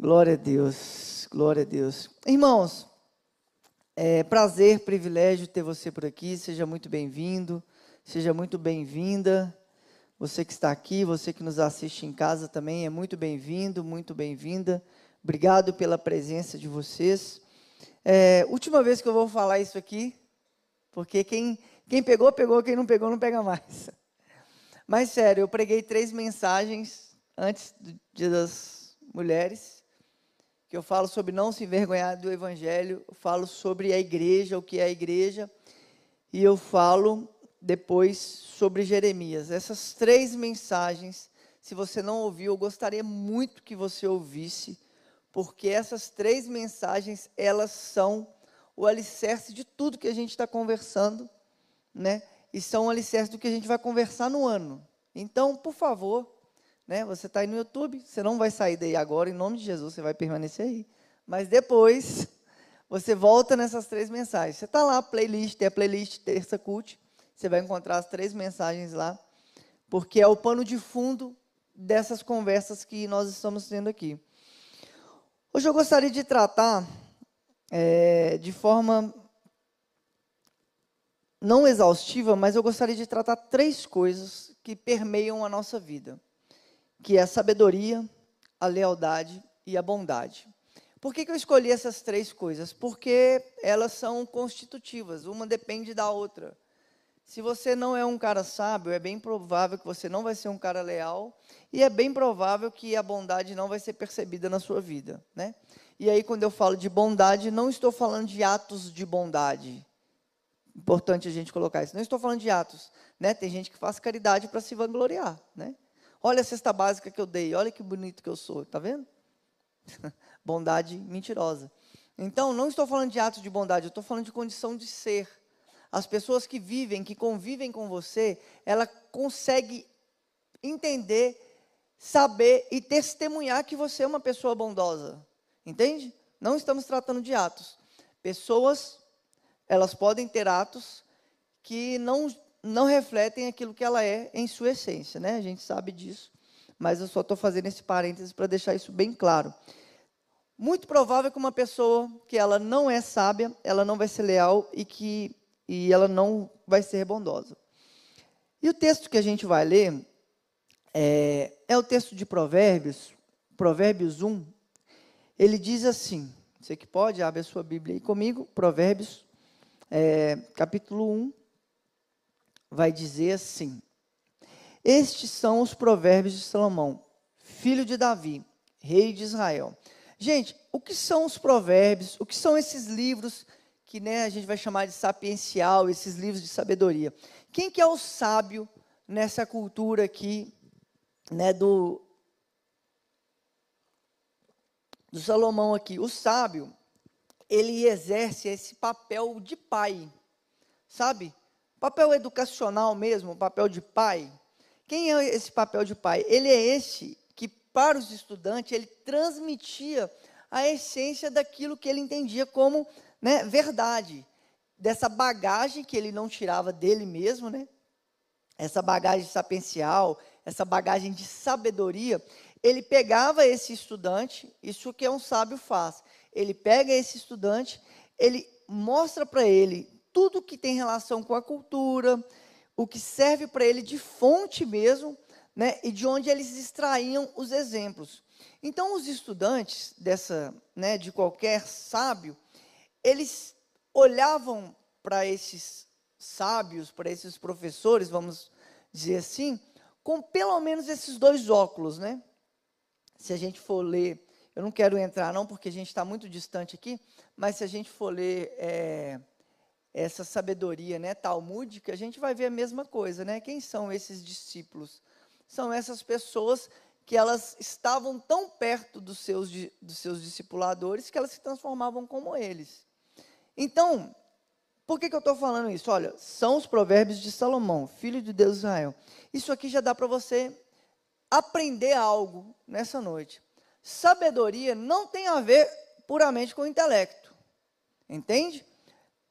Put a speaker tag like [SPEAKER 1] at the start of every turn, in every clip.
[SPEAKER 1] Glória a Deus, glória a Deus. Irmãos, é prazer, privilégio ter você por aqui. Seja muito bem-vindo, seja muito bem-vinda. Você que está aqui, você que nos assiste em casa também é muito bem-vindo, muito bem-vinda. Obrigado pela presença de vocês. É, última vez que eu vou falar isso aqui, porque quem, quem pegou, pegou, quem não pegou, não pega mais. Mas sério, eu preguei três mensagens antes do Dia das Mulheres que eu falo sobre não se envergonhar do Evangelho, eu falo sobre a igreja, o que é a igreja, e eu falo depois sobre Jeremias. Essas três mensagens, se você não ouviu, eu gostaria muito que você ouvisse, porque essas três mensagens, elas são o alicerce de tudo que a gente está conversando, né? E são o alicerce do que a gente vai conversar no ano. Então, por favor, né? Você está aí no YouTube, você não vai sair daí agora, em nome de Jesus, você vai permanecer aí. Mas depois, você volta nessas três mensagens. Você está lá, playlist, tem a playlist Terça Cult, você vai encontrar as três mensagens lá, porque é o pano de fundo dessas conversas que nós estamos tendo aqui. Hoje eu gostaria de tratar é, de forma não exaustiva, mas eu gostaria de tratar três coisas que permeiam a nossa vida que é a sabedoria, a lealdade e a bondade. Por que, que eu escolhi essas três coisas? Porque elas são constitutivas, uma depende da outra. Se você não é um cara sábio, é bem provável que você não vai ser um cara leal, e é bem provável que a bondade não vai ser percebida na sua vida, né? E aí quando eu falo de bondade, não estou falando de atos de bondade. Importante a gente colocar isso. Não estou falando de atos, né? Tem gente que faz caridade para se vangloriar, né? Olha a cesta básica que eu dei, olha que bonito que eu sou, tá vendo? bondade mentirosa. Então, não estou falando de atos de bondade, eu estou falando de condição de ser. As pessoas que vivem, que convivem com você, ela consegue entender, saber e testemunhar que você é uma pessoa bondosa. Entende? Não estamos tratando de atos. Pessoas, elas podem ter atos que não não refletem aquilo que ela é em sua essência, né? A gente sabe disso, mas eu só estou fazendo esse parênteses para deixar isso bem claro. Muito provável que uma pessoa que ela não é sábia, ela não vai ser leal e que e ela não vai ser bondosa. E o texto que a gente vai ler é, é o texto de Provérbios, Provérbios 1. Ele diz assim: você que pode, abre a sua Bíblia aí comigo, Provérbios, é, capítulo 1, vai dizer assim: Estes são os provérbios de Salomão, filho de Davi, rei de Israel. Gente, o que são os provérbios? O que são esses livros que né, a gente vai chamar de sapiencial, esses livros de sabedoria? Quem que é o sábio nessa cultura aqui, né, do, do Salomão aqui? O sábio, ele exerce esse papel de pai, sabe? Papel educacional mesmo, papel de pai. Quem é esse papel de pai? Ele é esse que, para os estudantes, ele transmitia a essência daquilo que ele entendia como né, verdade. Dessa bagagem que ele não tirava dele mesmo, né? essa bagagem sapiencial, essa bagagem de sabedoria, ele pegava esse estudante, isso que é um sábio faz. Ele pega esse estudante, ele mostra para ele tudo que tem relação com a cultura, o que serve para ele de fonte mesmo, né, e de onde eles extraíam os exemplos. Então, os estudantes dessa, né, de qualquer sábio, eles olhavam para esses sábios, para esses professores, vamos dizer assim, com pelo menos esses dois óculos, né? Se a gente for ler, eu não quero entrar não, porque a gente está muito distante aqui, mas se a gente for ler é, essa sabedoria né, talmúdica, a gente vai ver a mesma coisa. Né? Quem são esses discípulos? São essas pessoas que elas estavam tão perto dos seus, dos seus discipuladores que elas se transformavam como eles. Então, por que, que eu estou falando isso? Olha, são os provérbios de Salomão, filho de Deus Israel. Isso aqui já dá para você aprender algo nessa noite. Sabedoria não tem a ver puramente com o intelecto. Entende?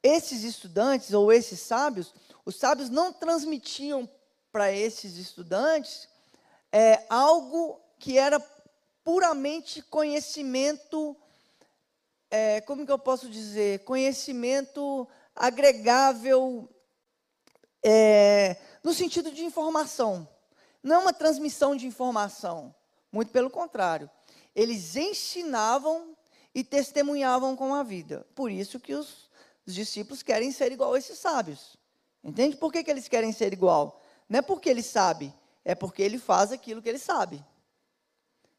[SPEAKER 1] Esses estudantes ou esses sábios, os sábios não transmitiam para esses estudantes é, algo que era puramente conhecimento, é, como que eu posso dizer? Conhecimento agregável é, no sentido de informação. Não é uma transmissão de informação, muito pelo contrário. Eles ensinavam e testemunhavam com a vida. Por isso que os, os discípulos querem ser igual a esses sábios. Entende? Por que, que eles querem ser igual? Não é porque ele sabe, é porque ele faz aquilo que ele sabe.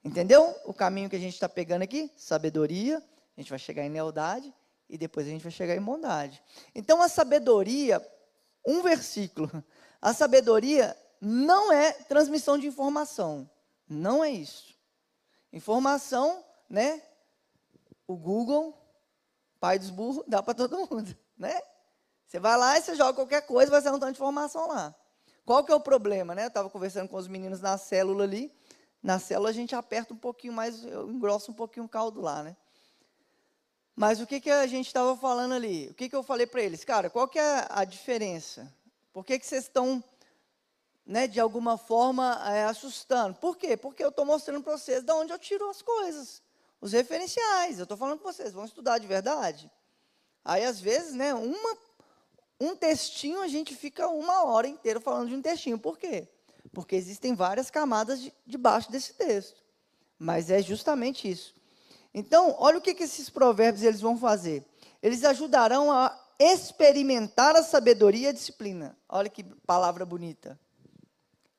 [SPEAKER 1] Entendeu? O caminho que a gente está pegando aqui, sabedoria, a gente vai chegar em lealdade e depois a gente vai chegar em bondade. Então a sabedoria, um versículo, a sabedoria não é transmissão de informação, não é isso. Informação, né? O Google, pai dos burros, dá para todo mundo, né? Você vai lá e você joga qualquer coisa, vai ser um tanto de informação lá. Qual que é o problema, né? Eu estava conversando com os meninos na célula ali. Na célula a gente aperta um pouquinho mais, eu engrosso um pouquinho o caldo lá, né? Mas o que, que a gente estava falando ali? O que, que eu falei para eles? Cara, qual que é a diferença? Por que, que vocês estão, né, de alguma forma, é, assustando? Por quê? Porque eu estou mostrando para vocês de onde eu tiro as coisas, os referenciais. Eu estou falando para vocês, vão estudar de verdade. Aí, às vezes, né, uma um textinho, a gente fica uma hora inteira falando de um textinho. Por quê? Porque existem várias camadas de, debaixo desse texto. Mas é justamente isso. Então, olha o que, que esses provérbios eles vão fazer. Eles ajudarão a experimentar a sabedoria e a disciplina. Olha que palavra bonita.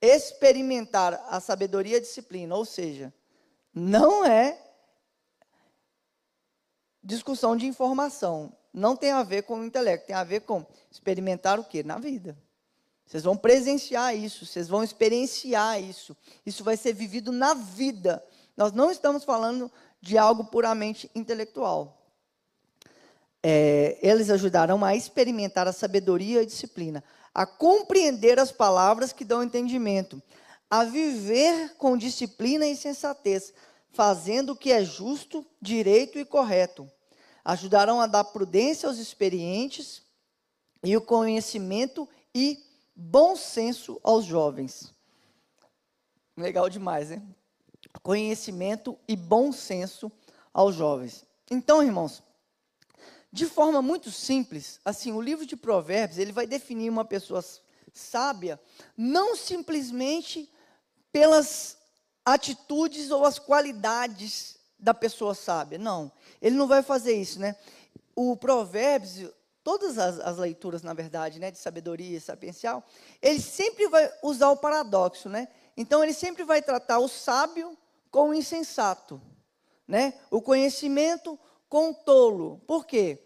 [SPEAKER 1] Experimentar a sabedoria e a disciplina. Ou seja, não é discussão de informação não tem a ver com o intelecto, tem a ver com experimentar o quê? Na vida. Vocês vão presenciar isso, vocês vão experienciar isso. Isso vai ser vivido na vida. Nós não estamos falando de algo puramente intelectual. É, eles ajudarão a experimentar a sabedoria e a disciplina, a compreender as palavras que dão entendimento, a viver com disciplina e sensatez, fazendo o que é justo, direito e correto ajudarão a dar prudência aos experientes e o conhecimento e bom senso aos jovens. Legal demais, né? Conhecimento e bom senso aos jovens. Então, irmãos, de forma muito simples, assim, o livro de Provérbios, ele vai definir uma pessoa sábia não simplesmente pelas atitudes ou as qualidades da pessoa sábia. Não, ele não vai fazer isso, né? O Provérbios, todas as, as leituras, na verdade, né, de sabedoria sapiencial, ele sempre vai usar o paradoxo, né? Então ele sempre vai tratar o sábio com o insensato, né? O conhecimento com o tolo. Por quê?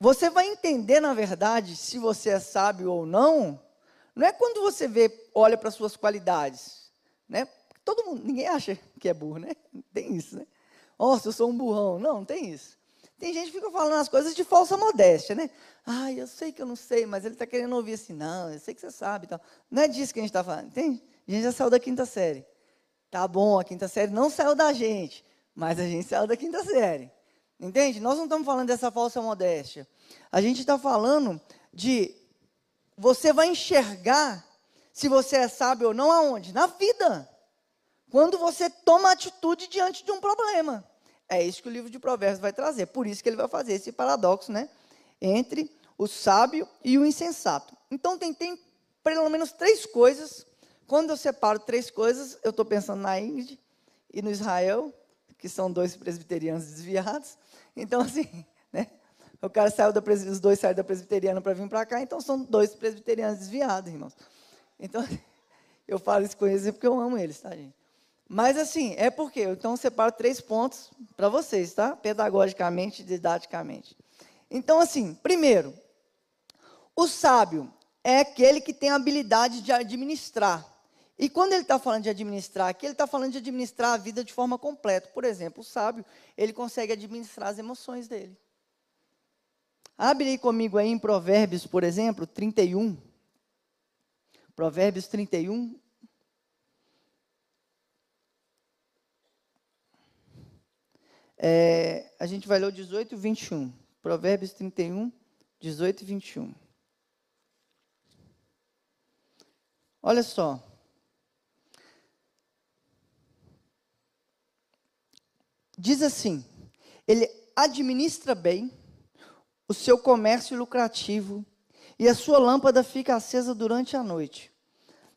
[SPEAKER 1] Você vai entender, na verdade, se você é sábio ou não, não é quando você vê, olha para suas qualidades, né? Todo mundo, ninguém acha que é burro, né? Tem isso, né? Nossa, eu sou um burrão. Não, não tem isso. Tem gente que fica falando as coisas de falsa modéstia, né? Ah, eu sei que eu não sei, mas ele está querendo ouvir assim, não, eu sei que você sabe. Então. Não é disso que a gente está falando, entende? A gente já saiu da quinta série. Tá bom, a quinta série não saiu da gente, mas a gente saiu da quinta série. Entende? Nós não estamos falando dessa falsa modéstia. A gente está falando de você vai enxergar se você é sábio ou não aonde? Na vida quando você toma atitude diante de um problema. É isso que o livro de Provérbios vai trazer. Por isso que ele vai fazer esse paradoxo, né? Entre o sábio e o insensato. Então tem, tem pelo menos três coisas. Quando eu separo três coisas, eu estou pensando na Ingrid e no Israel, que são dois presbiterianos desviados. Então, assim, né? O cara saiu da os dois saíram da presbiteriana para vir para cá, então são dois presbiterianos desviados, irmãos. Então, eu falo isso com eles porque eu amo eles, tá, gente? Mas assim, é porque, então eu separo três pontos para vocês, tá? Pedagogicamente didaticamente. Então, assim, primeiro, o sábio é aquele que tem a habilidade de administrar. E quando ele está falando de administrar aqui, ele está falando de administrar a vida de forma completa. Por exemplo, o sábio, ele consegue administrar as emoções dele. Abre aí comigo aí em Provérbios, por exemplo, 31. Provérbios 31, É, a gente vai ler o 18 e 21. Provérbios 31, 18 e 21. Olha só. diz assim: ele administra bem o seu comércio lucrativo e a sua lâmpada fica acesa durante a noite.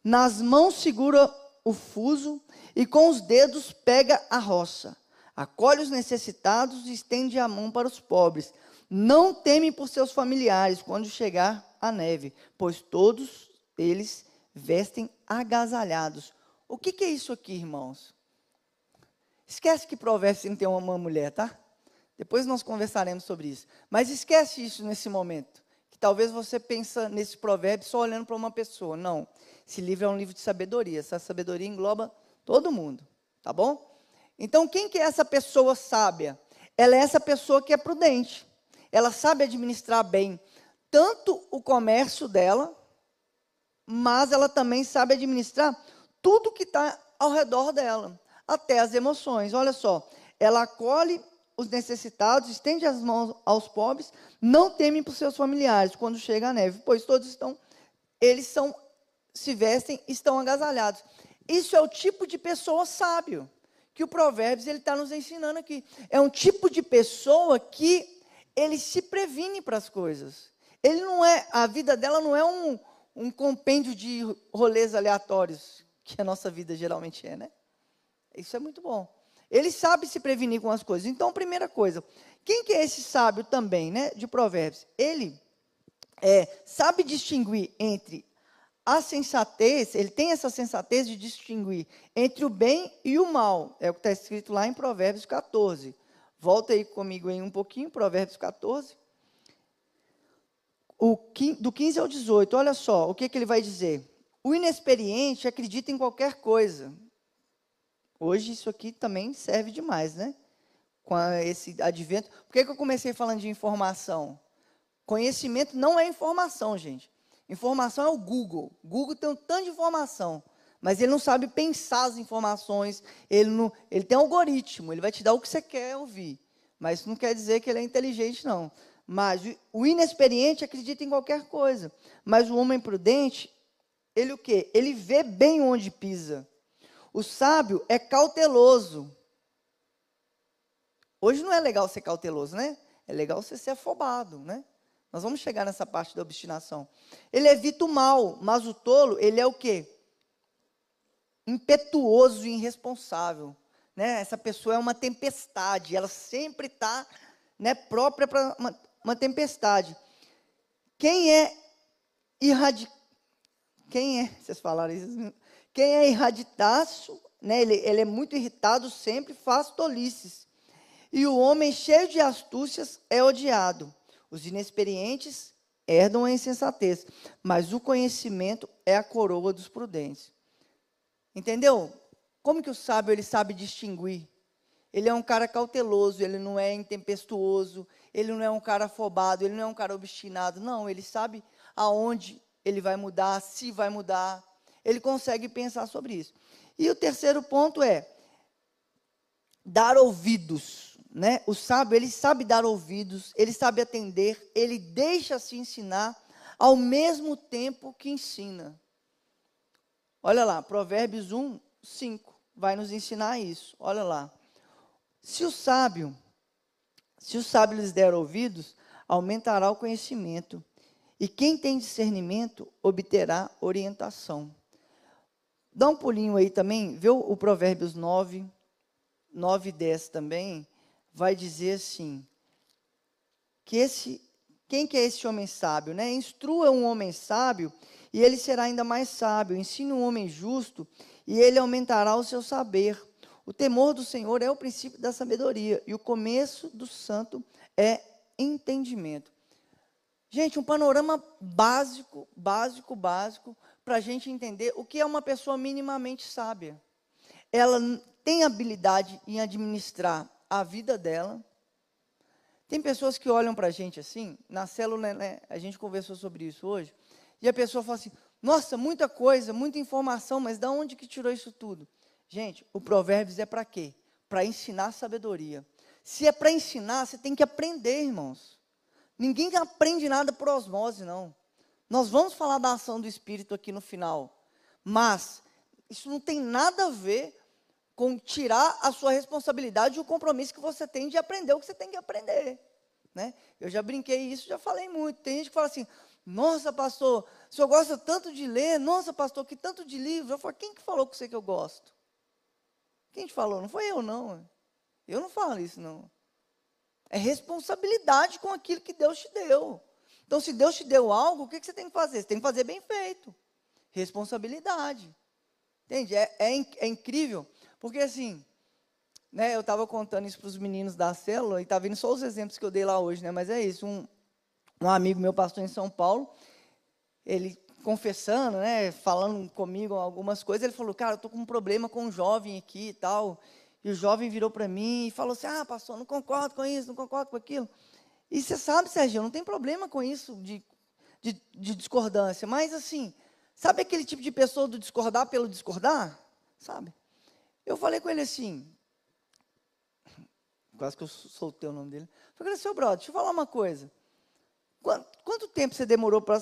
[SPEAKER 1] Nas mãos segura o fuso e com os dedos pega a roça. Acolhe os necessitados e estende a mão para os pobres. Não teme por seus familiares quando chegar a neve, pois todos eles vestem agasalhados. O que, que é isso aqui, irmãos? Esquece que Provérbios tem uma mulher, tá? Depois nós conversaremos sobre isso. Mas esquece isso nesse momento. Que talvez você pense nesse provérbio só olhando para uma pessoa. Não. Esse livro é um livro de sabedoria. Essa sabedoria engloba todo mundo. Tá bom? Então, quem que é essa pessoa sábia? Ela é essa pessoa que é prudente. Ela sabe administrar bem tanto o comércio dela, mas ela também sabe administrar tudo que está ao redor dela, até as emoções. Olha só, ela acolhe os necessitados, estende as mãos aos pobres, não temem por seus familiares quando chega a neve, pois todos estão, eles são, se vestem, estão agasalhados. Isso é o tipo de pessoa sábio que o Provérbios ele está nos ensinando aqui. É um tipo de pessoa que ele se previne para as coisas. Ele não é, a vida dela não é um, um compêndio de rolês aleatórios que a nossa vida geralmente é, né? Isso é muito bom. Ele sabe se prevenir com as coisas. Então, primeira coisa, quem que é esse sábio também, né, de Provérbios? Ele é, sabe distinguir entre a sensatez, ele tem essa sensatez de distinguir entre o bem e o mal. É o que está escrito lá em Provérbios 14. Volta aí comigo em um pouquinho, Provérbios 14. O, do 15 ao 18, olha só o que, que ele vai dizer. O inexperiente acredita em qualquer coisa, Hoje isso aqui também serve demais, né? Com esse advento. Por que, que eu comecei falando de informação? Conhecimento não é informação, gente. Informação é o Google. Google tem um tanto de informação, mas ele não sabe pensar as informações. Ele, não, ele tem um algoritmo, ele vai te dar o que você quer ouvir. Mas isso não quer dizer que ele é inteligente, não. Mas o inexperiente acredita em qualquer coisa. Mas o homem prudente, ele o quê? Ele vê bem onde pisa. O sábio é cauteloso. Hoje não é legal ser cauteloso, né? É legal você ser afobado, né? Nós vamos chegar nessa parte da obstinação. Ele evita o mal, mas o tolo, ele é o quê? Impetuoso e irresponsável. Né? Essa pessoa é uma tempestade, ela sempre está né, própria para uma, uma, tempestade. Quem é irradi... Quem é? Vocês falaram isso? Quem é irraditaço, né, ele, ele é muito irritado, sempre faz tolices. E o homem cheio de astúcias é odiado. Os inexperientes herdam a insensatez, mas o conhecimento é a coroa dos prudentes. Entendeu? Como que o sábio ele sabe distinguir? Ele é um cara cauteloso, ele não é intempestuoso, ele não é um cara afobado, ele não é um cara obstinado. Não, ele sabe aonde ele vai mudar, se vai mudar ele consegue pensar sobre isso. E o terceiro ponto é dar ouvidos, né? O sábio, ele sabe dar ouvidos, ele sabe atender, ele deixa se ensinar ao mesmo tempo que ensina. Olha lá, Provérbios 1, 5 vai nos ensinar isso. Olha lá. Se o sábio, se o sábio lhes der ouvidos, aumentará o conhecimento. E quem tem discernimento obterá orientação. Dá um pulinho aí também, vê o, Provérbios 9, 9 e 10 também, vai dizer assim, que esse, quem que é esse homem sábio? Né? Instrua um homem sábio e ele será ainda mais sábio. Ensine um homem justo e ele aumentará o seu saber. O temor do Senhor é o princípio da sabedoria e o começo do santo é entendimento. Gente, um panorama básico, básico, básico para a gente entender o que é uma pessoa minimamente sábia. Ela tem habilidade em administrar a vida dela. Tem pessoas que olham para a gente assim, na célula, né, a gente conversou sobre isso hoje, e a pessoa fala assim: nossa, muita coisa, muita informação, mas de onde que tirou isso tudo? Gente, o Provérbios é para quê? Para ensinar sabedoria. Se é para ensinar, você tem que aprender, irmãos. Ninguém aprende nada por osmose, não. Nós vamos falar da ação do Espírito aqui no final, mas isso não tem nada a ver com tirar a sua responsabilidade e o compromisso que você tem de aprender o que você tem que aprender. Né? Eu já brinquei isso, já falei muito. Tem gente que fala assim, nossa, pastor, o senhor gosta tanto de ler, nossa, pastor, que tanto de livro. Eu falo, quem que falou com você que eu gosto? Quem te falou? Não foi eu, não. Eu não falo isso, não. É responsabilidade com aquilo que Deus te deu. Então, se Deus te deu algo, o que você tem que fazer? Você tem que fazer bem feito. Responsabilidade. Entende? É, é, é incrível, porque assim, né, eu estava contando isso para os meninos da célula, e está vindo só os exemplos que eu dei lá hoje, né, mas é isso. Um, um amigo meu, pastor em São Paulo, ele confessando, né, falando comigo algumas coisas, ele falou, cara, eu estou com um problema com um jovem aqui e tal. E o jovem virou para mim e falou assim: Ah, pastor, não concordo com isso, não concordo com aquilo. E você sabe, Sérgio, não tem problema com isso de, de, de, discordância, mas assim, sabe aquele tipo de pessoa do discordar pelo discordar? Sabe? Eu falei com ele assim, quase que eu soltei o nome dele. Falei, seu brother, deixa eu falar uma coisa. Quanto, quanto tempo você demorou para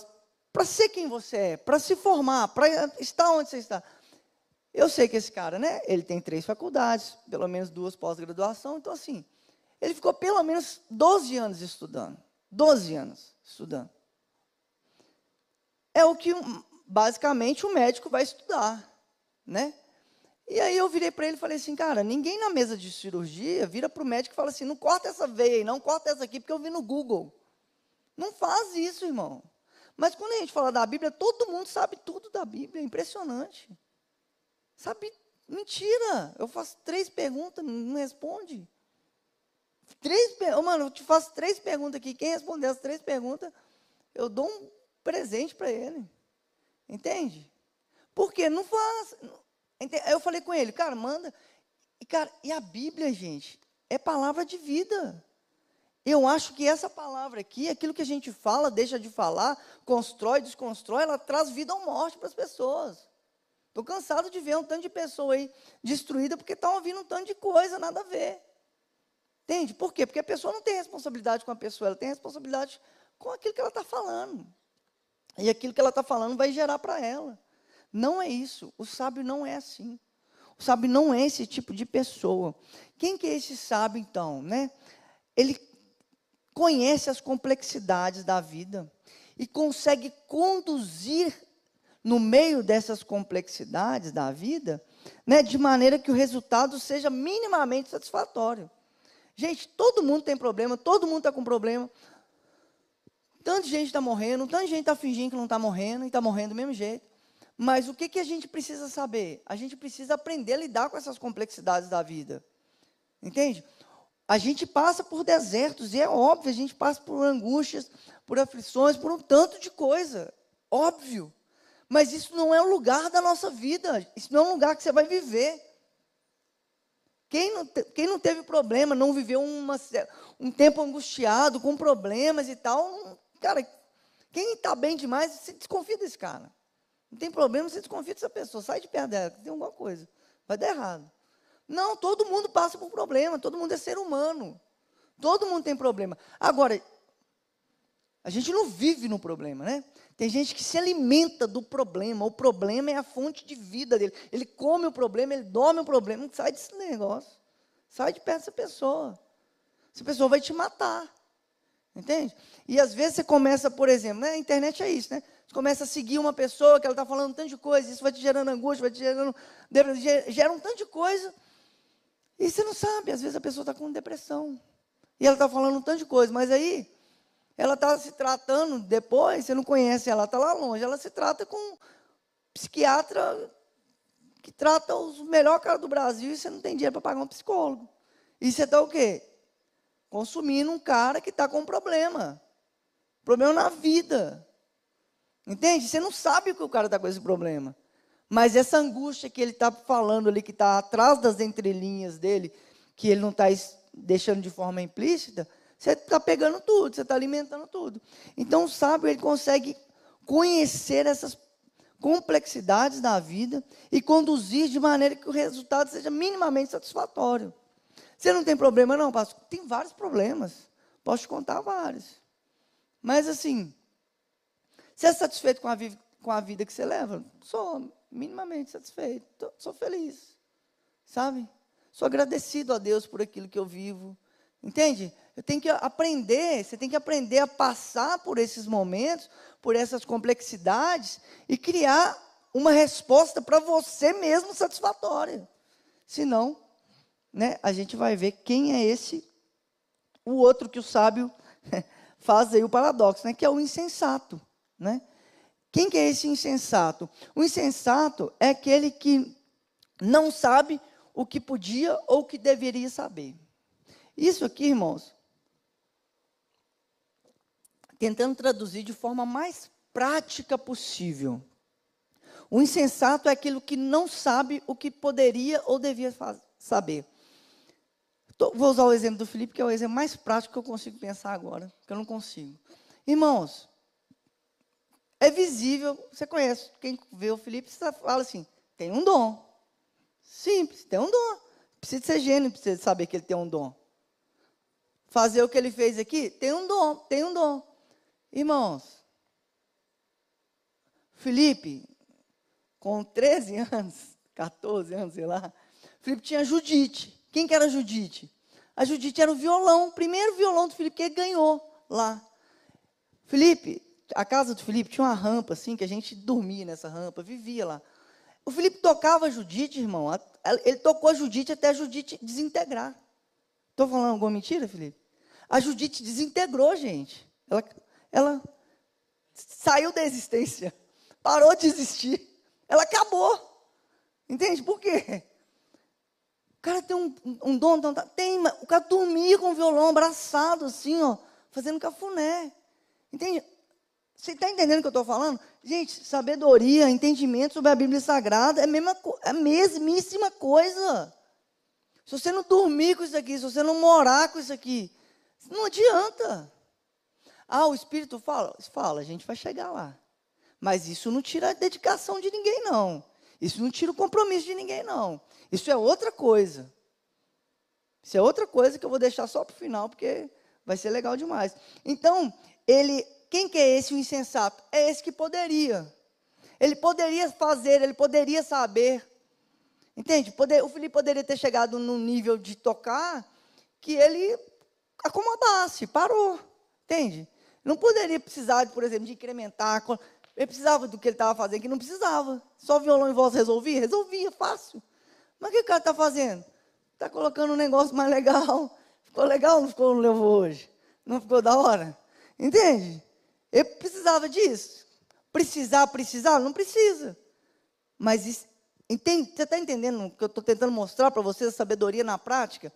[SPEAKER 1] ser quem você é, para se formar, para estar onde você está? Eu sei que esse cara, né? Ele tem três faculdades, pelo menos duas pós-graduação, então assim, ele ficou pelo menos 12 anos estudando. 12 anos estudando. É o que basicamente o médico vai estudar, né? E aí eu virei para ele e falei assim, cara, ninguém na mesa de cirurgia vira para o médico e fala assim, não corta essa veia aí, não corta essa aqui, porque eu vi no Google. Não faz isso, irmão. Mas quando a gente fala da Bíblia, todo mundo sabe tudo da Bíblia, é impressionante. Sabe? Mentira. Eu faço três perguntas, não responde. Três, oh, mano, eu te faço três perguntas aqui. Quem responder as três perguntas, eu dou um presente para ele. Entende? Porque não faz. Aí eu falei com ele, cara, manda. E, cara, e a Bíblia, gente, é palavra de vida. Eu acho que essa palavra aqui, aquilo que a gente fala, deixa de falar, constrói, desconstrói, ela traz vida ou morte para as pessoas. Estou cansado de ver um tanto de pessoa aí destruída porque estão ouvindo um tanto de coisa, nada a ver. Entende? Por quê? Porque a pessoa não tem responsabilidade com a pessoa, ela tem responsabilidade com aquilo que ela está falando. E aquilo que ela está falando vai gerar para ela. Não é isso. O sábio não é assim. O sábio não é esse tipo de pessoa. Quem que é esse sábio, então? Né? Ele conhece as complexidades da vida e consegue conduzir no meio dessas complexidades da vida, né, de maneira que o resultado seja minimamente satisfatório. Gente, todo mundo tem problema, todo mundo está com problema. Tanta gente está morrendo, tanta gente está fingindo que não está morrendo e está morrendo do mesmo jeito. Mas o que, que a gente precisa saber? A gente precisa aprender a lidar com essas complexidades da vida. Entende? A gente passa por desertos, e é óbvio, a gente passa por angústias, por aflições, por um tanto de coisa. Óbvio. Mas isso não é o lugar da nossa vida. Isso não é um lugar que você vai viver. Quem não, quem não teve problema, não viveu uma, um tempo angustiado, com problemas e tal, cara, quem está bem demais, você desconfia desse cara. Não tem problema, você desconfia dessa pessoa. Sai de perto dela, tem alguma coisa. Vai dar errado. Não, todo mundo passa por problema, todo mundo é ser humano. Todo mundo tem problema. Agora, a gente não vive no problema, né? Tem gente que se alimenta do problema. O problema é a fonte de vida dele. Ele come o problema, ele dorme o problema. Sai desse negócio. Sai de perto dessa pessoa. Essa pessoa vai te matar. Entende? E às vezes você começa, por exemplo, né? a internet é isso, né? Você começa a seguir uma pessoa que ela está falando um tanto de coisa, isso vai te gerando angústia, vai te gerando. gera um tanto de coisa. E você não sabe, às vezes a pessoa está com depressão. E ela está falando um tanto de coisa, mas aí ela está se tratando depois, você não conhece ela, está lá longe. Ela se trata com um psiquiatra que trata os melhores caras do Brasil e você não tem dinheiro para pagar um psicólogo. E você está o quê? Consumindo um cara que está com um problema. Problema na vida. Entende? Você não sabe que o cara está com esse problema. Mas essa angústia que ele está falando ali, que está atrás das entrelinhas dele, que ele não está deixando de forma implícita, você está pegando tudo, você está alimentando tudo. Então, o sábio, ele consegue conhecer essas complexidades da vida e conduzir de maneira que o resultado seja minimamente satisfatório. Você não tem problema, não, pastor? Tem vários problemas. Posso te contar vários. Mas, assim, você é satisfeito com a, com a vida que você leva? Sou minimamente satisfeito. Tô, sou feliz. sabe? Sou agradecido a Deus por aquilo que eu vivo. Entende? Eu tenho que aprender, você tem que aprender a passar por esses momentos, por essas complexidades e criar uma resposta para você mesmo satisfatória. Senão, né, a gente vai ver quem é esse, o outro que o sábio faz aí o paradoxo, né, que é o insensato. Né? Quem que é esse insensato? O insensato é aquele que não sabe o que podia ou o que deveria saber. Isso aqui, irmãos, tentando traduzir de forma mais prática possível. O insensato é aquilo que não sabe o que poderia ou devia saber. Tô, vou usar o exemplo do Felipe, que é o exemplo mais prático que eu consigo pensar agora, que eu não consigo. Irmãos, é visível, você conhece, quem vê o Felipe, fala assim, tem um dom. Simples, tem um dom. Precisa ser gênio, precisa saber que ele tem um dom. Fazer o que ele fez aqui, tem um dom, tem um dom. Irmãos, Felipe, com 13 anos, 14 anos, sei lá, Felipe tinha Judite. Quem que era Judite? A Judite era o violão, o primeiro violão do Felipe que ele ganhou lá. Felipe, a casa do Felipe tinha uma rampa assim, que a gente dormia nessa rampa, vivia lá. O Felipe tocava a Judite, irmão. Ele tocou a Judite até a Judite desintegrar. Estou falando alguma mentira, Felipe? A Judite desintegrou, gente. Ela ela saiu da existência, parou de existir, ela acabou. Entende? Por quê? O cara tem um, um dom, dom, tem, o cara dormia com o violão abraçado, assim, ó, fazendo cafuné. Entende? Você está entendendo o que eu estou falando? Gente, sabedoria, entendimento sobre a Bíblia Sagrada é a, mesma, é a mesmíssima coisa. Se você não dormir com isso aqui, se você não morar com isso aqui, não adianta. Ah, o Espírito fala? Fala, a gente vai chegar lá. Mas isso não tira a dedicação de ninguém, não. Isso não tira o compromisso de ninguém, não. Isso é outra coisa. Isso é outra coisa que eu vou deixar só para o final, porque vai ser legal demais. Então, ele, quem que é esse o insensato? É esse que poderia. Ele poderia fazer, ele poderia saber. Entende? Poder, o Felipe poderia ter chegado num nível de tocar que ele acomodasse, parou. Entende? Não poderia precisar, por exemplo, de incrementar. Ele precisava do que ele estava fazendo, que não precisava. Só violão e voz resolvia? Resolvia, fácil. Mas o que o cara está fazendo? Está colocando um negócio mais legal. Ficou legal ou não ficou no levou hoje? Não ficou da hora? Entende? Ele precisava disso. Precisar, precisar? Não precisa. Mas entende, você está entendendo o que eu estou tentando mostrar para vocês, a sabedoria na prática?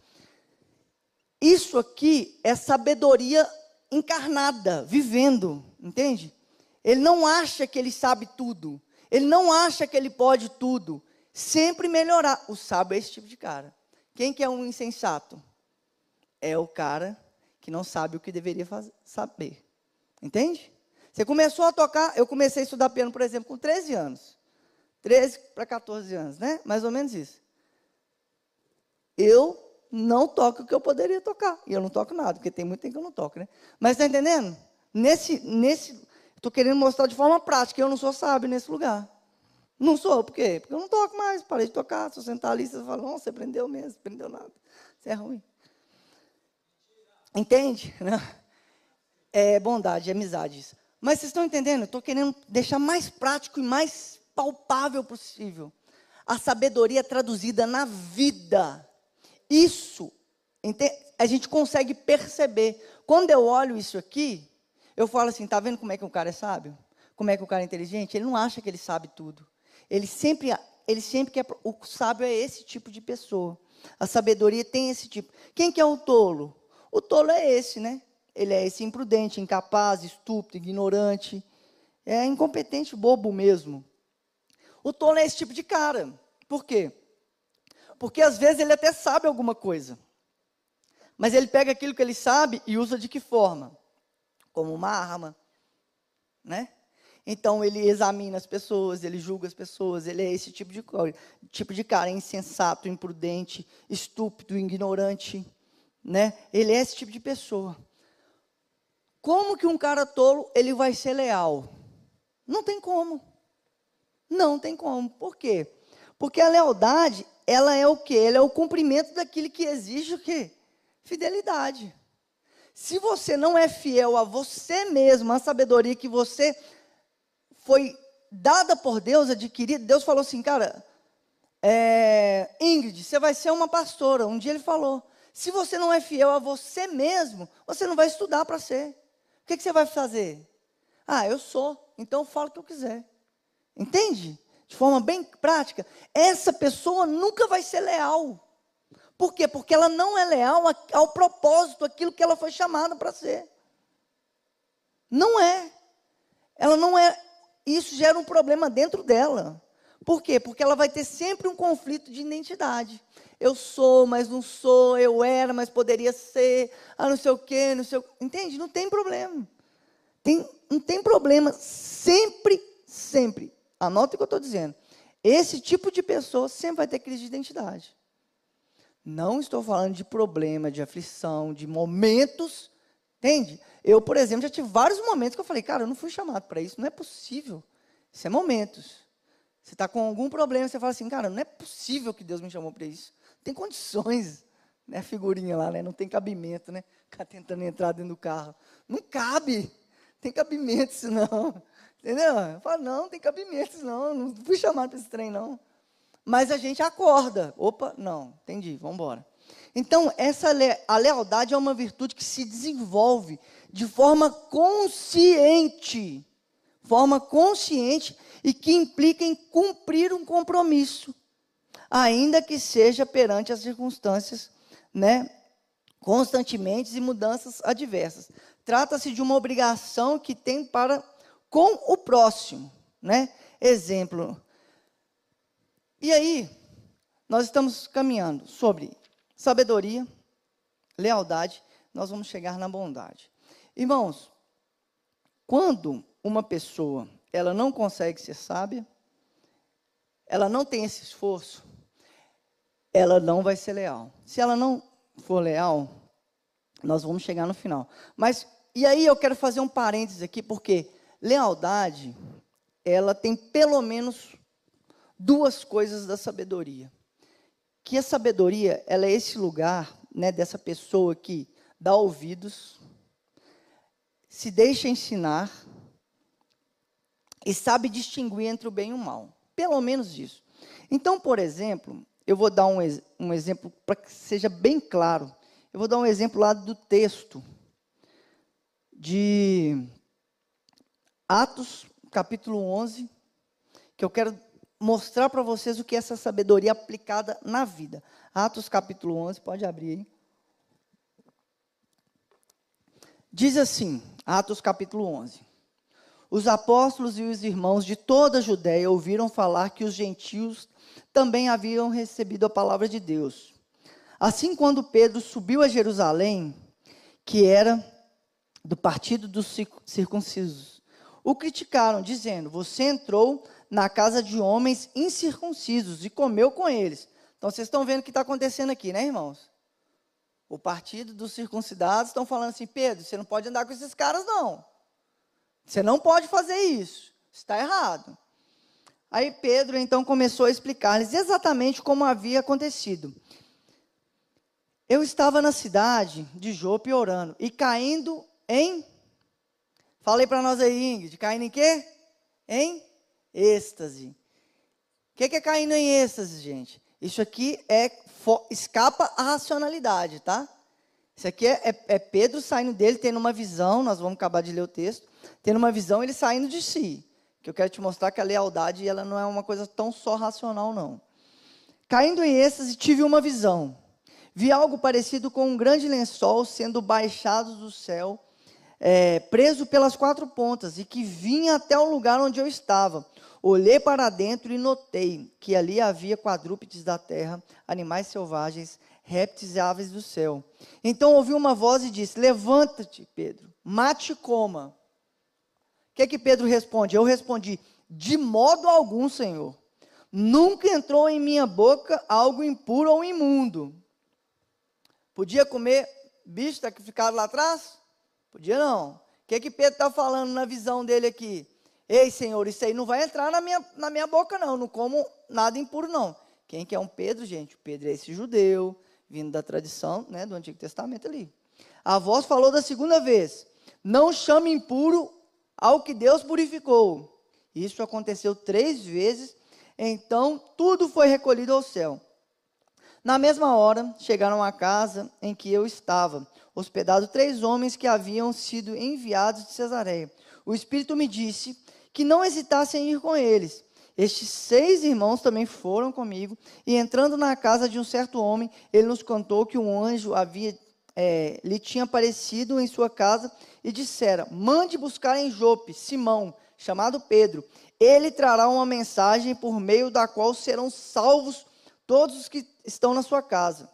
[SPEAKER 1] Isso aqui é sabedoria encarnada, vivendo, entende? Ele não acha que ele sabe tudo. Ele não acha que ele pode tudo. Sempre melhorar. O sábio é esse tipo de cara. Quem que é um insensato? É o cara que não sabe o que deveria fazer, saber. Entende? Você começou a tocar, eu comecei a estudar piano, por exemplo, com 13 anos. 13 para 14 anos, né? Mais ou menos isso. Eu não toco o que eu poderia tocar. E eu não toco nada, porque tem muito tempo que eu não toco, né? Mas está entendendo? Nesse, nesse, estou querendo mostrar de forma prática, eu não sou sábio nesse lugar. Não sou, por quê? Porque eu não toco mais, parei de tocar, sou centralista, você não, você aprendeu mesmo, aprendeu nada. Você é ruim. Entende? É bondade, é amizade isso. Mas vocês estão entendendo? Estou querendo deixar mais prático e mais palpável possível. A sabedoria traduzida na vida. Isso a gente consegue perceber. Quando eu olho isso aqui, eu falo assim: tá vendo como é que o cara é sábio? Como é que o cara é inteligente? Ele não acha que ele sabe tudo. Ele sempre, ele sempre quer. O sábio é esse tipo de pessoa. A sabedoria tem esse tipo. Quem que é o tolo? O tolo é esse, né? Ele é esse imprudente, incapaz, estúpido, ignorante. É incompetente, bobo mesmo. O tolo é esse tipo de cara. Por quê? Porque às vezes ele até sabe alguma coisa. Mas ele pega aquilo que ele sabe e usa de que forma? Como uma arma, né? Então ele examina as pessoas, ele julga as pessoas, ele é esse tipo de tipo de cara, insensato, imprudente, estúpido, ignorante, né? Ele é esse tipo de pessoa. Como que um cara tolo ele vai ser leal? Não tem como. Não tem como. Por quê? Porque a lealdade ela é o quê? Ela é o cumprimento daquilo que exige o quê? Fidelidade. Se você não é fiel a você mesmo, a sabedoria que você foi dada por Deus, adquirida, Deus falou assim, cara, é, Ingrid, você vai ser uma pastora. Um dia ele falou: se você não é fiel a você mesmo, você não vai estudar para ser. Que, que, você vai fazer? Ah, eu sou, então eu falo o que eu quiser. Entende? De forma bem prática, essa pessoa nunca vai ser leal. Por quê? Porque ela não é leal ao propósito, aquilo que ela foi chamada para ser. Não é. Ela não é. Isso gera um problema dentro dela. Por quê? Porque ela vai ter sempre um conflito de identidade. Eu sou, mas não sou, eu era, mas poderia ser, ah, não sei o quê, não sei o Entende? Não tem problema. Tem, não tem problema. Sempre, sempre. Anota o que eu estou dizendo. Esse tipo de pessoa sempre vai ter crise de identidade. Não estou falando de problema, de aflição, de momentos. Entende? Eu, por exemplo, já tive vários momentos que eu falei, cara, eu não fui chamado para isso, não é possível. Isso é momentos. Você está com algum problema, você fala assim, cara, não é possível que Deus me chamou para isso. Tem condições, né? Figurinha lá, né? Não tem cabimento, né? Ficar tentando entrar dentro do carro. Não cabe. Tem cabimento isso não. Entendeu? Eu falo, não, tem cabimento isso não. Não fui chamado para esse trem, não. Mas a gente acorda. Opa, não, entendi, vamos embora. Então, essa a lealdade é uma virtude que se desenvolve de forma consciente. Forma consciente e que implica em cumprir um compromisso, ainda que seja perante as circunstâncias, né, constantemente e mudanças adversas. Trata-se de uma obrigação que tem para com o próximo, né? Exemplo. E aí, nós estamos caminhando sobre sabedoria, lealdade, nós vamos chegar na bondade. Irmãos, quando uma pessoa ela não consegue ser sábia, ela não tem esse esforço, ela não vai ser leal. Se ela não for leal, nós vamos chegar no final. Mas, e aí eu quero fazer um parênteses aqui, porque lealdade, ela tem pelo menos duas coisas da sabedoria. Que a sabedoria, ela é esse lugar, né, dessa pessoa que dá ouvidos, se deixa ensinar, e sabe distinguir entre o bem e o mal. Pelo menos isso. Então, por exemplo, eu vou dar um, um exemplo para que seja bem claro. Eu vou dar um exemplo lá do texto de Atos, capítulo 11, que eu quero mostrar para vocês o que é essa sabedoria aplicada na vida. Atos, capítulo 11, pode abrir aí. Diz assim, Atos, capítulo 11. Os apóstolos e os irmãos de toda a Judéia ouviram falar que os gentios também haviam recebido a palavra de Deus. Assim, quando Pedro subiu a Jerusalém, que era do partido dos circuncisos, o criticaram, dizendo: Você entrou na casa de homens incircuncisos e comeu com eles. Então, vocês estão vendo o que está acontecendo aqui, né, irmãos? O partido dos circuncidados estão falando assim: Pedro, você não pode andar com esses caras, não. Você não pode fazer isso. Está errado. Aí Pedro então começou a explicar-lhes exatamente como havia acontecido. Eu estava na cidade de Jope orando e caindo em Falei para nós aí, Ingrid, caindo em quê? Em êxtase. O que, que é caindo em êxtase, gente? Isso aqui é escapa à racionalidade, tá? Isso aqui é, é, é Pedro saindo dele, tendo uma visão, nós vamos acabar de ler o texto tendo uma visão, ele saindo de si. Que eu quero te mostrar que a lealdade ela não é uma coisa tão só racional, não. Caindo em êxtase, tive uma visão. Vi algo parecido com um grande lençol sendo baixado do céu, é, preso pelas quatro pontas, e que vinha até o lugar onde eu estava. Olhei para dentro e notei que ali havia quadrúpedes da terra, animais selvagens, répteis e aves do céu. Então ouvi uma voz e disse: Levanta-te, Pedro, mate e coma que, que Pedro responde? Eu respondi: De modo algum, Senhor. Nunca entrou em minha boca algo impuro ou imundo. Podia comer bicho que ficaram lá atrás? Podia não. O que, que Pedro está falando na visão dele aqui? Ei, Senhor, isso aí não vai entrar na minha, na minha boca, não. Não como nada impuro, não. Quem que é um Pedro, gente? Pedro é esse judeu, vindo da tradição né, do Antigo Testamento ali. A voz falou da segunda vez: Não chame impuro ao que Deus purificou. Isso aconteceu três vezes, então tudo foi recolhido ao céu. Na mesma hora, chegaram à casa em que eu estava, hospedado três homens que haviam sido enviados de Cesareia. O Espírito me disse que não hesitasse em ir com eles. Estes seis irmãos também foram comigo, e entrando na casa de um certo homem, ele nos contou que um anjo havia, é, lhe tinha aparecido em sua casa e dissera: Mande buscar em Jope Simão, chamado Pedro. Ele trará uma mensagem por meio da qual serão salvos todos os que estão na sua casa.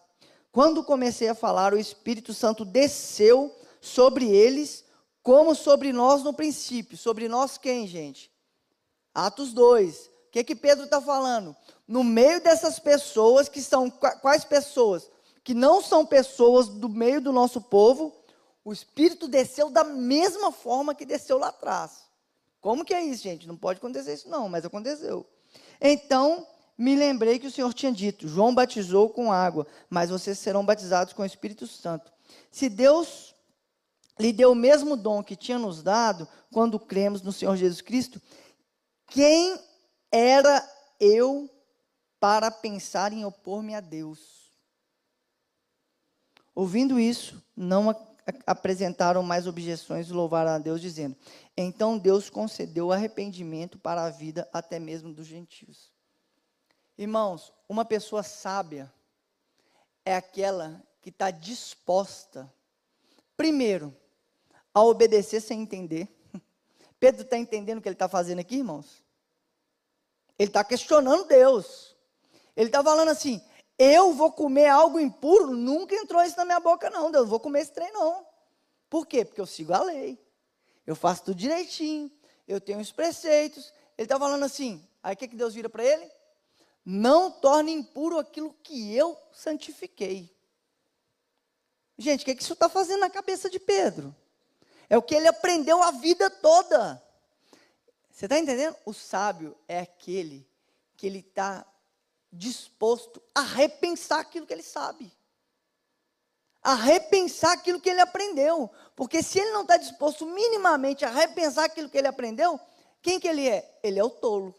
[SPEAKER 1] Quando comecei a falar, o Espírito Santo desceu sobre eles, como sobre nós no princípio. Sobre nós quem, gente? Atos 2 que, que Pedro está falando? No meio dessas pessoas, que são quais pessoas? Que não são pessoas do meio do nosso povo, o Espírito desceu da mesma forma que desceu lá atrás. Como que é isso, gente? Não pode acontecer isso, não, mas aconteceu. Então, me lembrei que o Senhor tinha dito: João batizou com água, mas vocês serão batizados com o Espírito Santo. Se Deus lhe deu o mesmo dom que tinha nos dado quando cremos no Senhor Jesus Cristo, quem era eu para pensar em opor-me a Deus. Ouvindo isso, não apresentaram mais objeções e louvaram a Deus, dizendo: Então Deus concedeu arrependimento para a vida até mesmo dos gentios. Irmãos, uma pessoa sábia é aquela que está disposta, primeiro, a obedecer sem entender. Pedro está entendendo o que ele está fazendo aqui, irmãos? Ele está questionando Deus. Ele está falando assim: eu vou comer algo impuro? Nunca entrou isso na minha boca, não, Deus. Vou comer esse trem, não. Por quê? Porque eu sigo a lei. Eu faço tudo direitinho. Eu tenho os preceitos. Ele está falando assim. Aí o que, que Deus vira para ele? Não torne impuro aquilo que eu santifiquei. Gente, o que, que isso está fazendo na cabeça de Pedro? É o que ele aprendeu a vida toda. Você está entendendo? O sábio é aquele que ele está disposto a repensar aquilo que ele sabe. A repensar aquilo que ele aprendeu. Porque se ele não está disposto minimamente a repensar aquilo que ele aprendeu, quem que ele é? Ele é o tolo.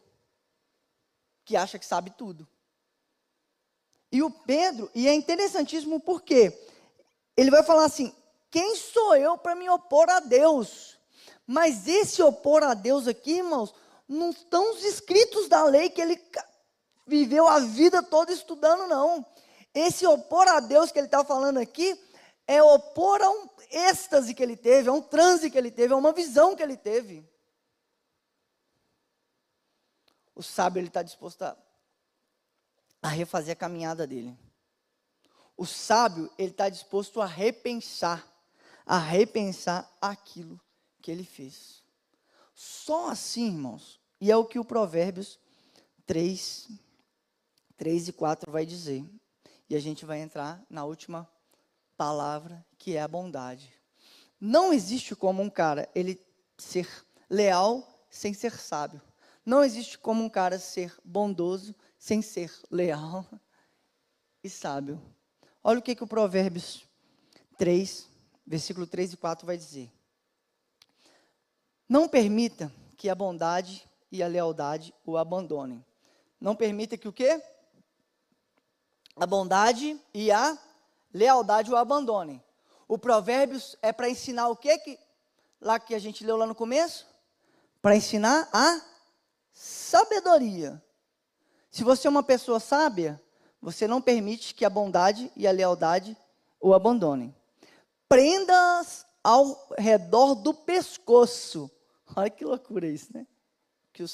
[SPEAKER 1] Que acha que sabe tudo. E o Pedro, e é interessantíssimo porque ele vai falar assim: quem sou eu para me opor a Deus? Mas esse opor a Deus aqui, irmãos, não estão os escritos da lei que ele viveu a vida toda estudando, não. Esse opor a Deus que ele está falando aqui é opor a um êxtase que ele teve, a um transe que ele teve, a uma visão que ele teve. O sábio ele está disposto a, a refazer a caminhada dele. O sábio ele está disposto a repensar, a repensar aquilo que ele fez. Só assim, irmãos, e é o que o Provérbios 3, 3 e 4 vai dizer. E a gente vai entrar na última palavra, que é a bondade. Não existe como um cara ele ser leal sem ser sábio. Não existe como um cara ser bondoso sem ser leal e sábio. Olha o que, que o Provérbios 3, versículo 3 e 4 vai dizer. Não permita que a bondade e a lealdade o abandonem. Não permita que o quê? A bondade e a lealdade o abandonem. O Provérbios é para ensinar o quê? Que, lá que a gente leu lá no começo? Para ensinar a sabedoria. Se você é uma pessoa sábia, você não permite que a bondade e a lealdade o abandonem. Prendas ao redor do pescoço Olha que loucura isso, né? Que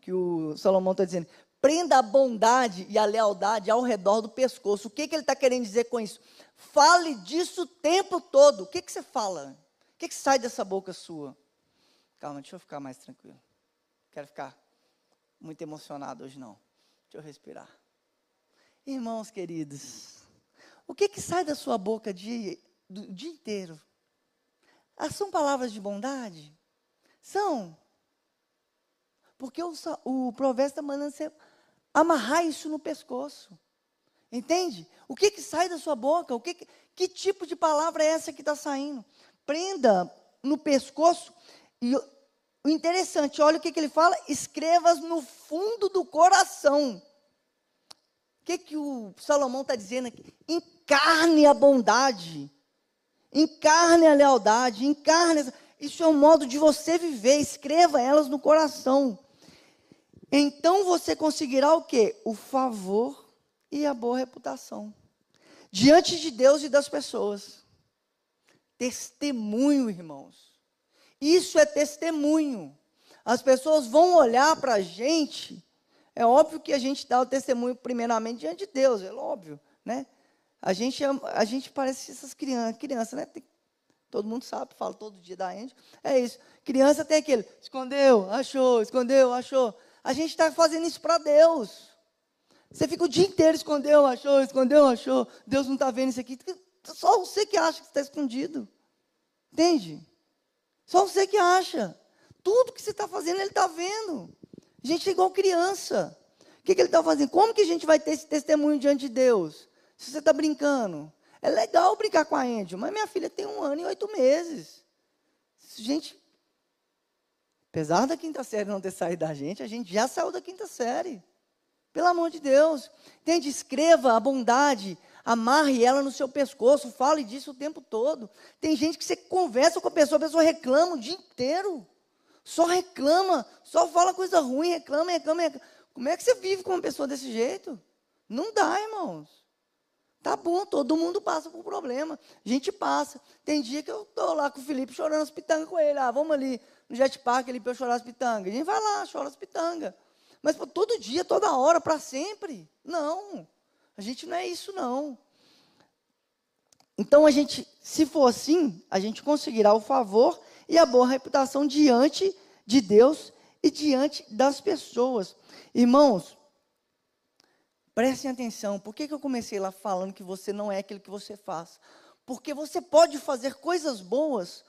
[SPEAKER 1] que o Salomão está dizendo. Prenda a bondade e a lealdade ao redor do pescoço. O que, que ele está querendo dizer com isso? Fale disso o tempo todo. O que, que você fala? O que, que sai dessa boca sua? Calma, deixa eu ficar mais tranquilo. Quero ficar muito emocionado hoje, não. Deixa eu respirar. Irmãos queridos, o que, que sai da sua boca dia, dia inteiro? Ah, são palavras de bondade? São. Porque o, o provérbio está mandando você amarrar isso no pescoço. Entende? O que, que sai da sua boca? O que, que, que tipo de palavra é essa que está saindo? Prenda no pescoço. E o interessante, olha o que, que ele fala: escrevas no fundo do coração. O que, que o Salomão está dizendo aqui? Encarne a bondade, encarne a lealdade, encarne. Isso é um modo de você viver, escreva elas no coração. Então você conseguirá o quê? O favor e a boa reputação. Diante de Deus e das pessoas. Testemunho, irmãos. Isso é testemunho. As pessoas vão olhar para a gente. É óbvio que a gente dá o testemunho primeiramente diante de Deus, é óbvio, né? A gente, a gente parece essas crianças, criança, né? Tem, todo mundo sabe, fala todo dia da gente. É isso. Criança tem aquele, escondeu, achou, escondeu, achou. A gente está fazendo isso para Deus. Você fica o dia inteiro escondeu, achou, escondeu, achou. Deus não está vendo isso aqui. Só você que acha que está escondido. Entende? Só você que acha. Tudo que você está fazendo, ele está vendo. A gente é igual criança. O que, que ele está fazendo? Como que a gente vai ter esse testemunho diante de Deus? Se você está brincando. É legal brincar com a Angel, mas minha filha tem um ano e oito meses. Gente, apesar da quinta série não ter saído da gente, a gente já saiu da quinta série. Pelo amor de Deus. Entende? Escreva a bondade, amarre ela no seu pescoço, fale disso o tempo todo. Tem gente que você conversa com a pessoa, a pessoa reclama o dia inteiro. Só reclama, só fala coisa ruim, reclama, reclama, reclama. Como é que você vive com uma pessoa desse jeito? Não dá, irmãos. Tá bom, todo mundo passa por problema. A gente passa. Tem dia que eu estou lá com o Felipe chorando as pitangas com ele. Ah, vamos ali no Jet Park ali para eu chorar as pitangas. A gente vai lá, chora as pitangas. Mas pô, todo dia, toda hora, para sempre? Não. A gente não é isso, não. Então, a gente, se for assim, a gente conseguirá o favor e a boa reputação diante de Deus e diante das pessoas. Irmãos, prestem atenção. Por que, que eu comecei lá falando que você não é aquilo que você faz? Porque você pode fazer coisas boas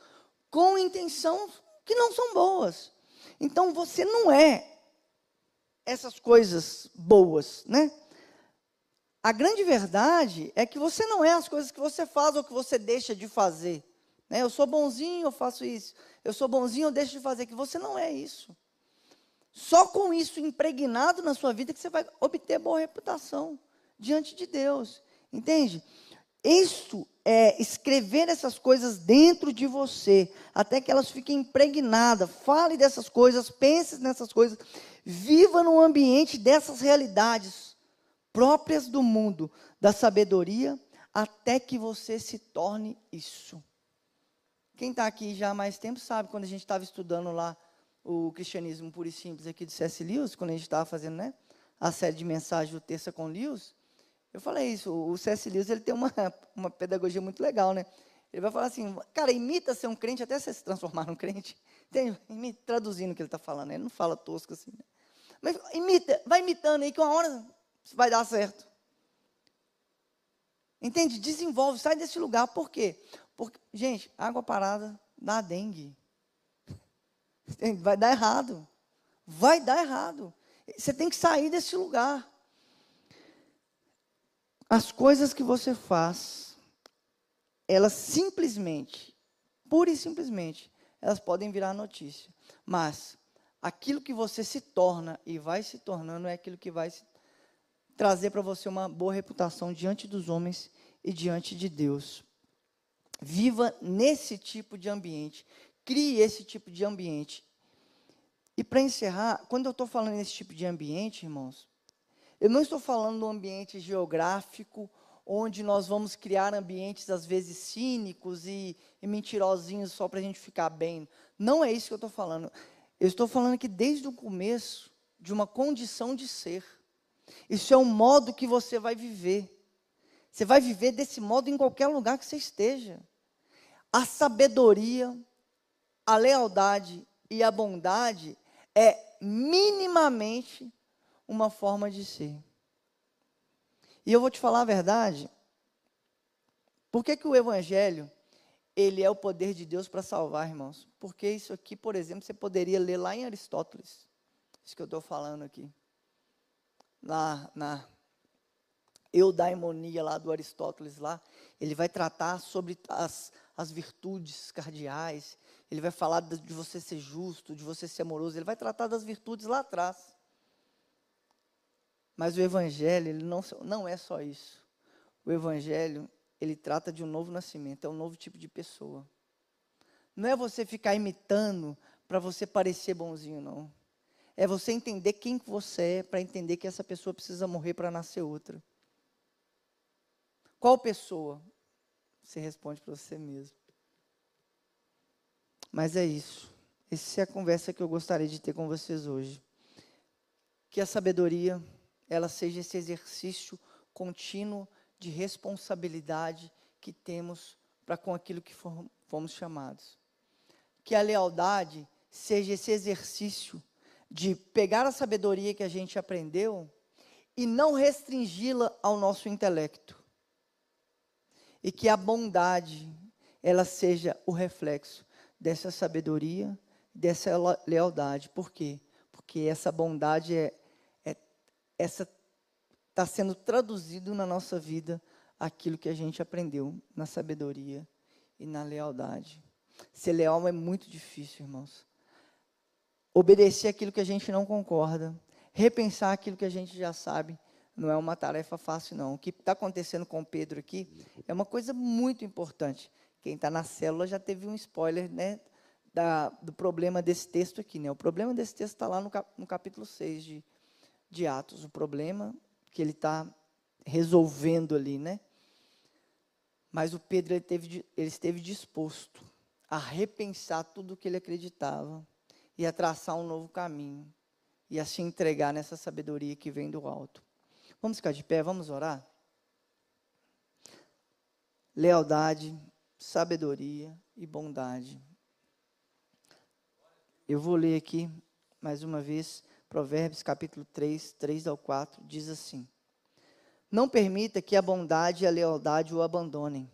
[SPEAKER 1] com intenção que não são boas. Então, você não é essas coisas boas, né? A grande verdade é que você não é as coisas que você faz ou que você deixa de fazer. Né? Eu sou bonzinho, eu faço isso. Eu sou bonzinho, eu deixo de fazer. Que você não é isso. Só com isso impregnado na sua vida que você vai obter boa reputação diante de Deus. Entende? Isso é escrever essas coisas dentro de você, até que elas fiquem impregnadas. Fale dessas coisas, pense nessas coisas, viva num ambiente dessas realidades próprias do mundo, da sabedoria, até que você se torne isso. Quem está aqui já há mais tempo sabe, quando a gente estava estudando lá o cristianismo puro e simples aqui do C.S. Lewis, quando a gente estava fazendo né, a série de mensagens do Terça com Lewis, eu falei isso, o C.S. Lewis ele tem uma, uma pedagogia muito legal, né? Ele vai falar assim, cara, imita ser um crente até você se transformar num crente. Tem, traduzindo o que ele está falando, ele não fala tosco assim. Né? Mas imita, vai imitando aí que uma hora vai dar certo. Entende? Desenvolve, sai desse lugar. Por quê? Porque, gente, água parada dá dengue. Vai dar errado. Vai dar errado. Você tem que sair desse lugar. As coisas que você faz, elas simplesmente, pura e simplesmente, elas podem virar notícia. Mas aquilo que você se torna e vai se tornando é aquilo que vai trazer para você uma boa reputação diante dos homens e diante de Deus. Viva nesse tipo de ambiente, crie esse tipo de ambiente. E para encerrar, quando eu estou falando nesse tipo de ambiente, irmãos, eu não estou falando um ambiente geográfico onde nós vamos criar ambientes às vezes cínicos e, e mentirosinhos só para a gente ficar bem. Não é isso que eu estou falando. Eu estou falando que desde o começo de uma condição de ser. Isso é um modo que você vai viver. Você vai viver desse modo em qualquer lugar que você esteja. A sabedoria, a lealdade e a bondade é minimamente uma forma de ser. E eu vou te falar a verdade. Por que, que o Evangelho ele é o poder de Deus para salvar, irmãos? Porque isso aqui, por exemplo, você poderia ler lá em Aristóteles. Isso que eu estou falando aqui. na, na eudaimonia lá do Aristóteles lá, ele vai tratar sobre as, as virtudes cardeais, ele vai falar de você ser justo, de você ser amoroso, ele vai tratar das virtudes lá atrás. Mas o evangelho, ele não, não é só isso. O evangelho, ele trata de um novo nascimento, é um novo tipo de pessoa. Não é você ficar imitando para você parecer bonzinho, não. É você entender quem você é para entender que essa pessoa precisa morrer para nascer outra. Qual pessoa? Você responde para você mesmo. Mas é isso. Essa é a conversa que eu gostaria de ter com vocês hoje. Que a sabedoria, ela seja esse exercício contínuo de responsabilidade que temos para com aquilo que fomos chamados. Que a lealdade seja esse exercício de pegar a sabedoria que a gente aprendeu e não restringi-la ao nosso intelecto. E que a bondade, ela seja o reflexo dessa sabedoria, dessa lealdade. Por quê? Porque essa bondade é, essa está sendo traduzido na nossa vida aquilo que a gente aprendeu na sabedoria e na lealdade. Ser leal é muito difícil, irmãos obedecer aquilo que a gente não concorda, repensar aquilo que a gente já sabe, não é uma tarefa fácil, não. O que está acontecendo com Pedro aqui é uma coisa muito importante. Quem está na célula já teve um spoiler né, da, do problema desse texto aqui. Né? O problema desse texto está lá no, cap, no capítulo 6 de, de Atos. O problema que ele está resolvendo ali. Né? Mas o Pedro ele, teve, ele esteve disposto a repensar tudo o que ele acreditava e a traçar um novo caminho e a se entregar nessa sabedoria que vem do alto. Vamos ficar de pé, vamos orar? Lealdade, sabedoria e bondade. Eu vou ler aqui mais uma vez, Provérbios capítulo 3, 3 ao 4, diz assim: Não permita que a bondade e a lealdade o abandonem.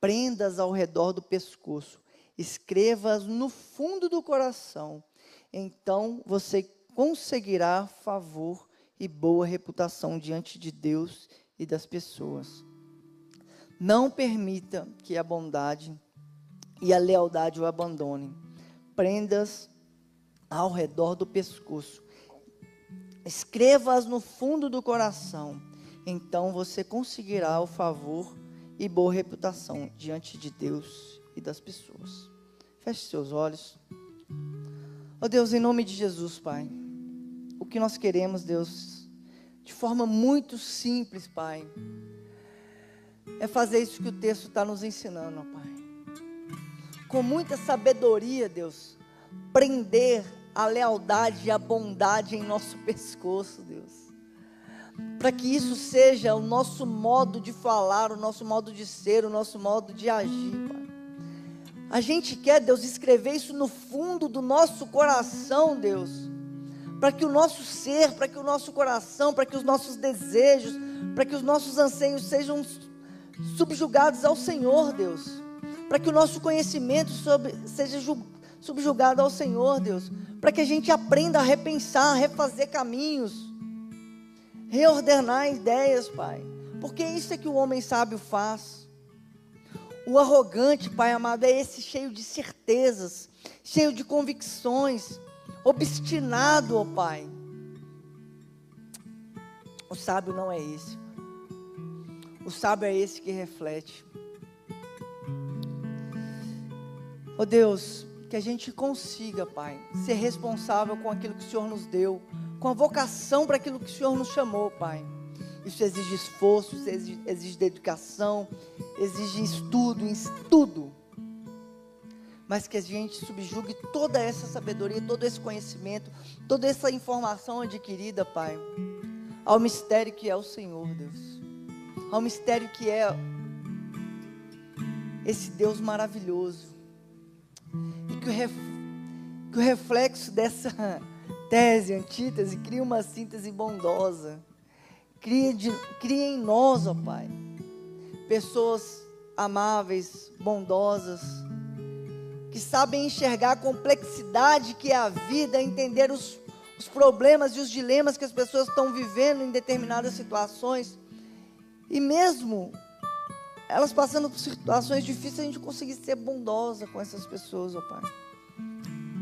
[SPEAKER 1] Prendas ao redor do pescoço escreva-as no fundo do coração. Então você conseguirá favor e boa reputação diante de Deus e das pessoas. Não permita que a bondade e a lealdade o abandonem. Prendas ao redor do pescoço. Escreva-as no fundo do coração. Então você conseguirá o favor e boa reputação diante de Deus e das pessoas. Feche seus olhos. Ó oh Deus, em nome de Jesus, Pai, o que nós queremos, Deus, de forma muito simples, Pai, é fazer isso que o texto está nos ensinando, ó Pai. Com muita sabedoria, Deus, prender a lealdade e a bondade em nosso pescoço, Deus. Para que isso seja o nosso modo de falar, o nosso modo de ser, o nosso modo de agir, Pai. A gente quer, Deus, escrever isso no fundo do nosso coração, Deus. Para que o nosso ser, para que o nosso coração, para que os nossos desejos, para que os nossos anseios sejam subjugados ao Senhor, Deus. Para que o nosso conhecimento sobre, seja subjugado ao Senhor, Deus. Para que a gente aprenda a repensar, a refazer caminhos, reordenar ideias, Pai. Porque isso é que o homem sábio faz. O arrogante, Pai amado, é esse cheio de certezas, cheio de convicções, obstinado, ó Pai. O sábio não é esse. O sábio é esse que reflete. Ó Deus, que a gente consiga, Pai, ser responsável com aquilo que o Senhor nos deu, com a vocação para aquilo que o Senhor nos chamou, Pai. Isso exige esforço, isso exige, exige dedicação, exige estudo, tudo. Mas que a gente subjugue toda essa sabedoria, todo esse conhecimento, toda essa informação adquirida, Pai, ao mistério que é o Senhor, Deus. Ao mistério que é esse Deus maravilhoso. Que o, ref, que o reflexo dessa tese, antítese, cria uma síntese bondosa Cria, de, cria em nós, ó Pai, pessoas amáveis, bondosas, que sabem enxergar a complexidade que é a vida, entender os, os problemas e os dilemas que as pessoas estão vivendo em determinadas situações. E mesmo elas passando por situações difíceis, a gente conseguir ser bondosa com essas pessoas, ó Pai.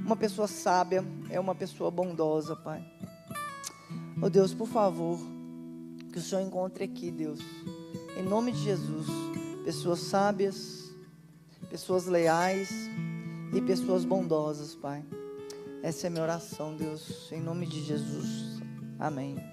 [SPEAKER 1] Uma pessoa sábia é uma pessoa bondosa, Pai. Ó Deus, por favor, que o Senhor encontre aqui, Deus, em nome de Jesus, pessoas sábias, pessoas leais e pessoas bondosas, Pai. Essa é a minha oração, Deus, em nome de Jesus. Amém.